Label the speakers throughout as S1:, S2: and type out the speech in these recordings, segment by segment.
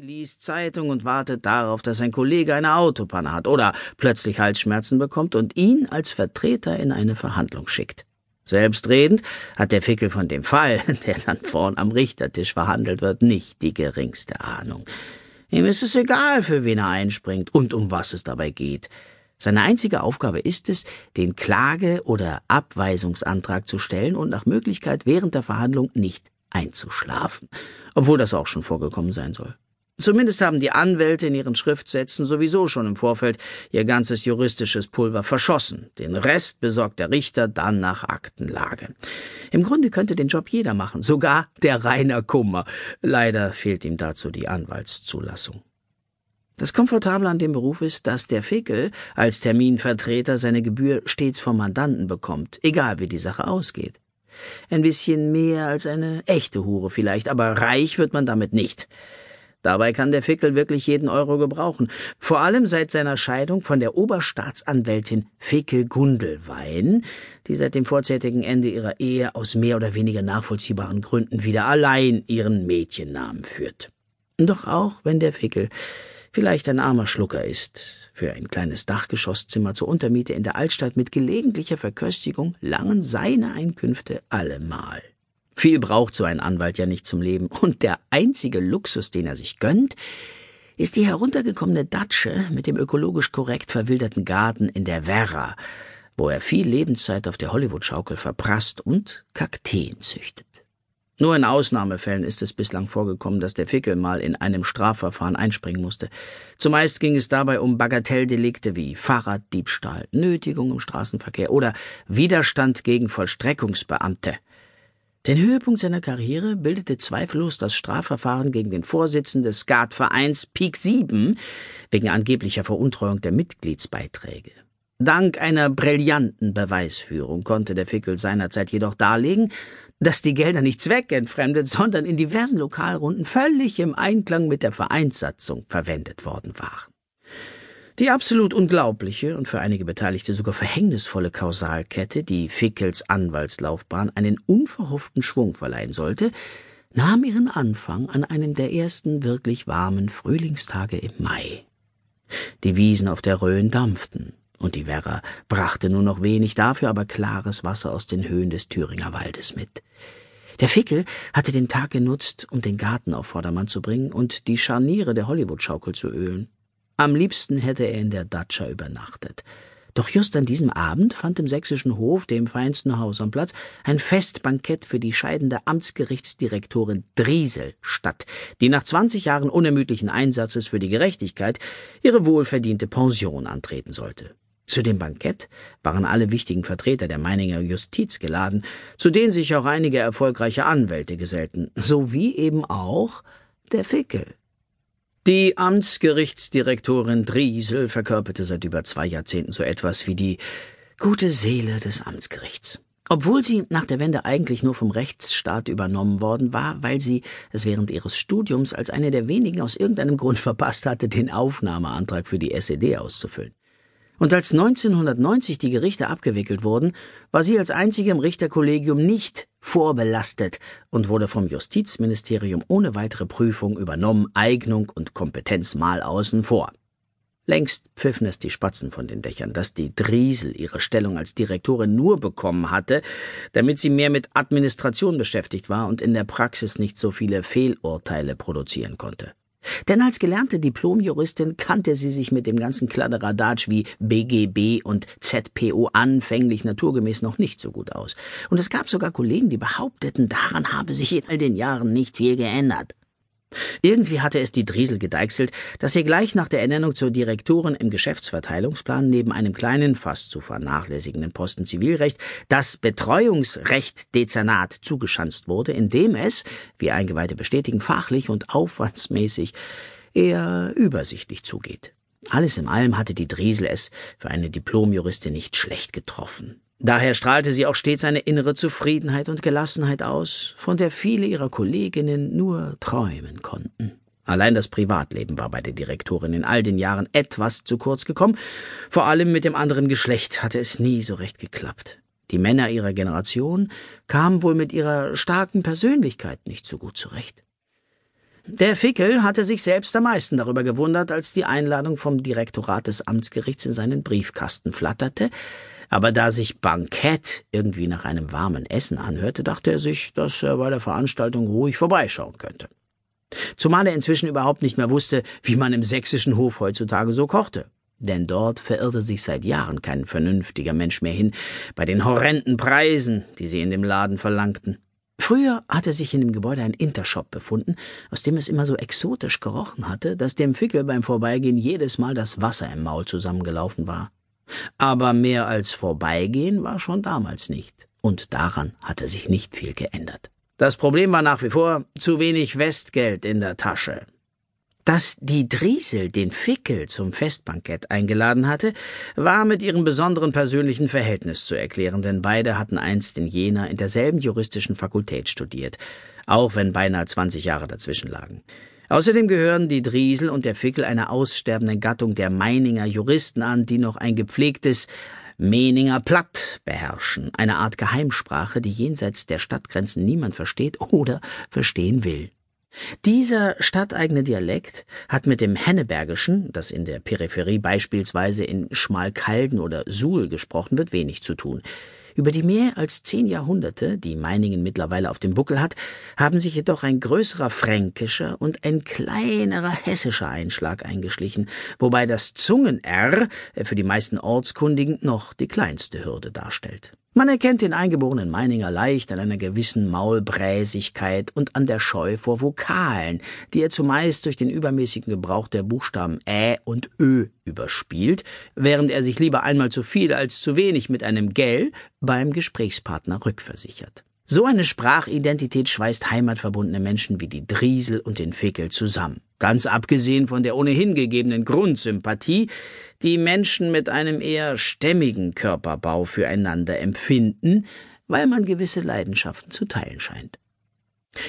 S1: liest Zeitung und wartet darauf, dass ein Kollege eine Autopanne hat oder plötzlich Halsschmerzen bekommt und ihn als Vertreter in eine Verhandlung schickt. Selbstredend hat der Fickel von dem Fall, der dann vorn am Richtertisch verhandelt wird, nicht die geringste Ahnung. Ihm ist es egal, für wen er einspringt und um was es dabei geht. Seine einzige Aufgabe ist es, den Klage- oder Abweisungsantrag zu stellen und nach Möglichkeit während der Verhandlung nicht einzuschlafen, obwohl das auch schon vorgekommen sein soll. Zumindest haben die Anwälte in ihren Schriftsätzen sowieso schon im Vorfeld ihr ganzes juristisches Pulver verschossen. Den Rest besorgt der Richter dann nach Aktenlage. Im Grunde könnte den Job jeder machen, sogar der Rainer Kummer. Leider fehlt ihm dazu die Anwaltszulassung. Das Komfortable an dem Beruf ist, dass der Fickel als Terminvertreter seine Gebühr stets vom Mandanten bekommt, egal wie die Sache ausgeht. Ein bisschen mehr als eine echte Hure vielleicht, aber reich wird man damit nicht. Dabei kann der Fickel wirklich jeden Euro gebrauchen, vor allem seit seiner Scheidung von der Oberstaatsanwältin Fickel Gundelwein, die seit dem vorzeitigen Ende ihrer Ehe aus mehr oder weniger nachvollziehbaren Gründen wieder allein ihren Mädchennamen führt. Doch auch wenn der Fickel vielleicht ein armer Schlucker ist, für ein kleines Dachgeschosszimmer zur Untermiete in der Altstadt mit gelegentlicher Verköstigung langen seine Einkünfte allemal. Viel braucht so ein Anwalt ja nicht zum Leben, und der einzige Luxus, den er sich gönnt, ist die heruntergekommene Datsche mit dem ökologisch korrekt verwilderten Garten in der Werra, wo er viel Lebenszeit auf der Hollywood-Schaukel verprasst und Kakteen züchtet. Nur in Ausnahmefällen ist es bislang vorgekommen, dass der Fickel mal in einem Strafverfahren einspringen musste. Zumeist ging es dabei um Bagatelldelikte wie Fahrraddiebstahl, Nötigung im Straßenverkehr oder Widerstand gegen Vollstreckungsbeamte. Den Höhepunkt seiner Karriere bildete zweifellos das Strafverfahren gegen den Vorsitzenden des Skatvereins Pik 7 wegen angeblicher Veruntreuung der Mitgliedsbeiträge. Dank einer brillanten Beweisführung konnte der Fickel seinerzeit jedoch darlegen, dass die Gelder nicht zweckentfremdet, sondern in diversen Lokalrunden völlig im Einklang mit der Vereinssatzung verwendet worden waren. Die absolut unglaubliche und für einige Beteiligte sogar verhängnisvolle Kausalkette, die Fickels Anwaltslaufbahn einen unverhofften Schwung verleihen sollte, nahm ihren Anfang an einem der ersten wirklich warmen Frühlingstage im Mai. Die Wiesen auf der Rhön dampften, und die Werra brachte nur noch wenig, dafür aber klares Wasser aus den Höhen des Thüringer Waldes mit. Der Fickel hatte den Tag genutzt, um den Garten auf Vordermann zu bringen und die Scharniere der Hollywood-Schaukel zu ölen. Am liebsten hätte er in der Datscha übernachtet. Doch just an diesem Abend fand im sächsischen Hof, dem feinsten Haus am Platz, ein Festbankett für die scheidende Amtsgerichtsdirektorin Driesel statt, die nach 20 Jahren unermüdlichen Einsatzes für die Gerechtigkeit ihre wohlverdiente Pension antreten sollte. Zu dem Bankett waren alle wichtigen Vertreter der Meininger Justiz geladen, zu denen sich auch einige erfolgreiche Anwälte gesellten, sowie eben auch der Fickel. Die Amtsgerichtsdirektorin Driesel verkörperte seit über zwei Jahrzehnten so etwas wie die gute Seele des Amtsgerichts. Obwohl sie nach der Wende eigentlich nur vom Rechtsstaat übernommen worden war, weil sie es während ihres Studiums als eine der wenigen aus irgendeinem Grund verpasst hatte, den Aufnahmeantrag für die SED auszufüllen. Und als 1990 die Gerichte abgewickelt wurden, war sie als einzige im Richterkollegium nicht vorbelastet und wurde vom Justizministerium ohne weitere Prüfung übernommen, Eignung und Kompetenz mal außen vor. Längst pfiffen es die Spatzen von den Dächern, dass die Driesel ihre Stellung als Direktorin nur bekommen hatte, damit sie mehr mit Administration beschäftigt war und in der Praxis nicht so viele Fehlurteile produzieren konnte. Denn als gelernte Diplomjuristin kannte sie sich mit dem ganzen Kladderadatsch wie BGB und ZPO anfänglich naturgemäß noch nicht so gut aus. Und es gab sogar Kollegen, die behaupteten, daran habe sich in all den Jahren nicht viel geändert. Irgendwie hatte es die Driesel gedeichselt, dass sie gleich nach der Ernennung zur Direktorin im Geschäftsverteilungsplan neben einem kleinen, fast zu vernachlässigenden Posten Zivilrecht das Betreuungsrecht Dezernat zugeschanzt wurde, indem es, wie Eingeweihte bestätigen, fachlich und aufwandsmäßig eher übersichtlich zugeht. Alles in allem hatte die Driesel es für eine Diplomjuristin nicht schlecht getroffen. Daher strahlte sie auch stets eine innere Zufriedenheit und Gelassenheit aus, von der viele ihrer Kolleginnen nur träumen konnten. Allein das Privatleben war bei der Direktorin in all den Jahren etwas zu kurz gekommen, vor allem mit dem anderen Geschlecht hatte es nie so recht geklappt. Die Männer ihrer Generation kamen wohl mit ihrer starken Persönlichkeit nicht so gut zurecht. Der Fickel hatte sich selbst am meisten darüber gewundert, als die Einladung vom Direktorat des Amtsgerichts in seinen Briefkasten flatterte, aber da sich Bankett irgendwie nach einem warmen Essen anhörte, dachte er sich, dass er bei der Veranstaltung ruhig vorbeischauen könnte. Zumal er inzwischen überhaupt nicht mehr wusste, wie man im sächsischen Hof heutzutage so kochte. Denn dort verirrte sich seit Jahren kein vernünftiger Mensch mehr hin bei den horrenden Preisen, die sie in dem Laden verlangten. Früher hatte sich in dem Gebäude ein Intershop befunden, aus dem es immer so exotisch gerochen hatte, dass dem Fickel beim Vorbeigehen jedes Mal das Wasser im Maul zusammengelaufen war. Aber mehr als Vorbeigehen war schon damals nicht, und daran hatte sich nicht viel geändert. Das Problem war nach wie vor zu wenig Westgeld in der Tasche. Dass die Driesel den Fickel zum Festbankett eingeladen hatte, war mit ihrem besonderen persönlichen Verhältnis zu erklären, denn beide hatten einst in Jena in derselben juristischen Fakultät studiert, auch wenn beinahe 20 Jahre dazwischen lagen. Außerdem gehören die Driesel und der Fickel einer aussterbenden Gattung der Meininger Juristen an, die noch ein gepflegtes Meninger Platt beherrschen, eine Art Geheimsprache, die jenseits der Stadtgrenzen niemand versteht oder verstehen will. Dieser stadteigene Dialekt hat mit dem Hennebergischen, das in der Peripherie beispielsweise in Schmalkalden oder Suhl gesprochen wird, wenig zu tun. Über die mehr als zehn Jahrhunderte, die Meiningen mittlerweile auf dem Buckel hat, haben sich jedoch ein größerer fränkischer und ein kleinerer hessischer Einschlag eingeschlichen, wobei das Zungen-R für die meisten Ortskundigen noch die kleinste Hürde darstellt. Man erkennt den eingeborenen Meininger leicht an einer gewissen Maulbräsigkeit und an der Scheu vor Vokalen, die er zumeist durch den übermäßigen Gebrauch der Buchstaben Ä und Ö überspielt, während er sich lieber einmal zu viel als zu wenig mit einem Gell beim Gesprächspartner rückversichert. So eine Sprachidentität schweißt heimatverbundene Menschen wie die Driesel und den Fickel zusammen. Ganz abgesehen von der ohnehin gegebenen Grundsympathie, die Menschen mit einem eher stämmigen Körperbau füreinander empfinden, weil man gewisse Leidenschaften zu teilen scheint.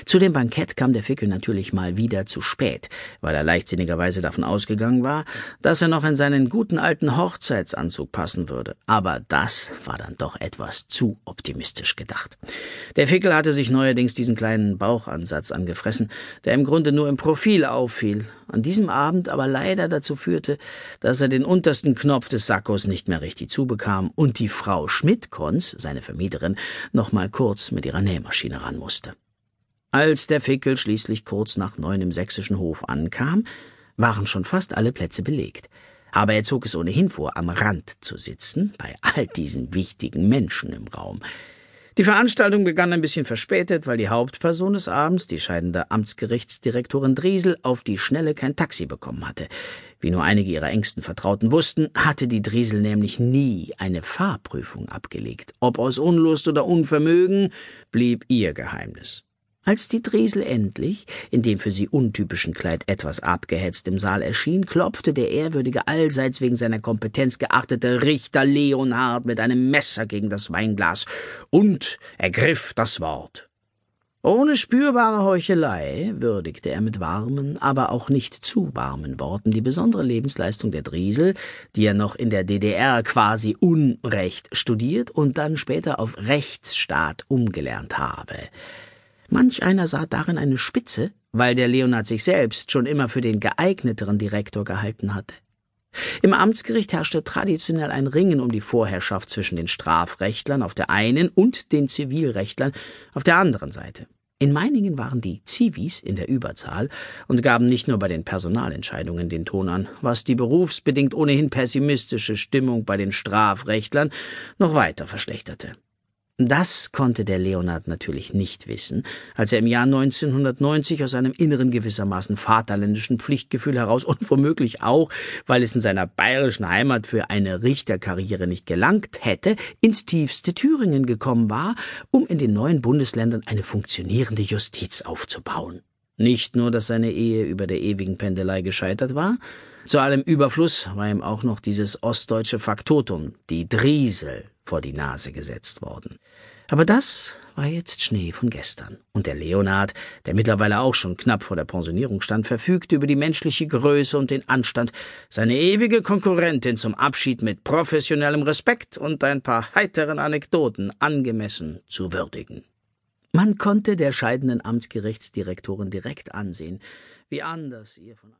S1: Zu dem Bankett kam der Fickel natürlich mal wieder zu spät, weil er leichtsinnigerweise davon ausgegangen war, dass er noch in seinen guten alten Hochzeitsanzug passen würde. Aber das war dann doch etwas zu optimistisch gedacht. Der Fickel hatte sich neuerdings diesen kleinen Bauchansatz angefressen, der im Grunde nur im Profil auffiel, an diesem Abend aber leider dazu führte, dass er den untersten Knopf des Sackos nicht mehr richtig zubekam und die Frau Schmidtkons, seine Vermieterin, noch mal kurz mit ihrer Nähmaschine ran musste. Als der Fickel schließlich kurz nach neun im sächsischen Hof ankam, waren schon fast alle Plätze belegt. Aber er zog es ohnehin vor, am Rand zu sitzen, bei all diesen wichtigen Menschen im Raum. Die Veranstaltung begann ein bisschen verspätet, weil die Hauptperson des Abends, die scheidende Amtsgerichtsdirektorin Driesel, auf die Schnelle kein Taxi bekommen hatte. Wie nur einige ihrer engsten Vertrauten wussten, hatte die Driesel nämlich nie eine Fahrprüfung abgelegt. Ob aus Unlust oder Unvermögen, blieb ihr Geheimnis. Als die Driesel endlich, in dem für sie untypischen Kleid etwas abgehetzt im Saal erschien, klopfte der ehrwürdige, allseits wegen seiner Kompetenz geachtete Richter Leonhard mit einem Messer gegen das Weinglas und ergriff das Wort. Ohne spürbare Heuchelei würdigte er mit warmen, aber auch nicht zu warmen Worten die besondere Lebensleistung der Driesel, die er noch in der DDR quasi Unrecht studiert und dann später auf Rechtsstaat umgelernt habe. Manch einer sah darin eine Spitze, weil der Leonard sich selbst schon immer für den geeigneteren Direktor gehalten hatte. Im Amtsgericht herrschte traditionell ein Ringen um die Vorherrschaft zwischen den Strafrechtlern auf der einen und den Zivilrechtlern auf der anderen Seite. In Meiningen waren die Zivis in der Überzahl und gaben nicht nur bei den Personalentscheidungen den Ton an, was die berufsbedingt ohnehin pessimistische Stimmung bei den Strafrechtlern noch weiter verschlechterte. Das konnte der Leonard natürlich nicht wissen, als er im Jahr 1990 aus einem inneren gewissermaßen vaterländischen Pflichtgefühl heraus und womöglich auch, weil es in seiner bayerischen Heimat für eine Richterkarriere nicht gelangt hätte, ins tiefste Thüringen gekommen war, um in den neuen Bundesländern eine funktionierende Justiz aufzubauen. Nicht nur, dass seine Ehe über der ewigen Pendelei gescheitert war, zu allem Überfluss war ihm auch noch dieses ostdeutsche Faktotum, die Driesel, vor die Nase gesetzt worden. Aber das war jetzt Schnee von gestern. Und der Leonard, der mittlerweile auch schon knapp vor der Pensionierung stand, verfügte über die menschliche Größe und den Anstand, seine ewige Konkurrentin zum Abschied mit professionellem Respekt und ein paar heiteren Anekdoten angemessen zu würdigen. Man konnte der scheidenden Amtsgerichtsdirektorin direkt ansehen, wie anders ihr von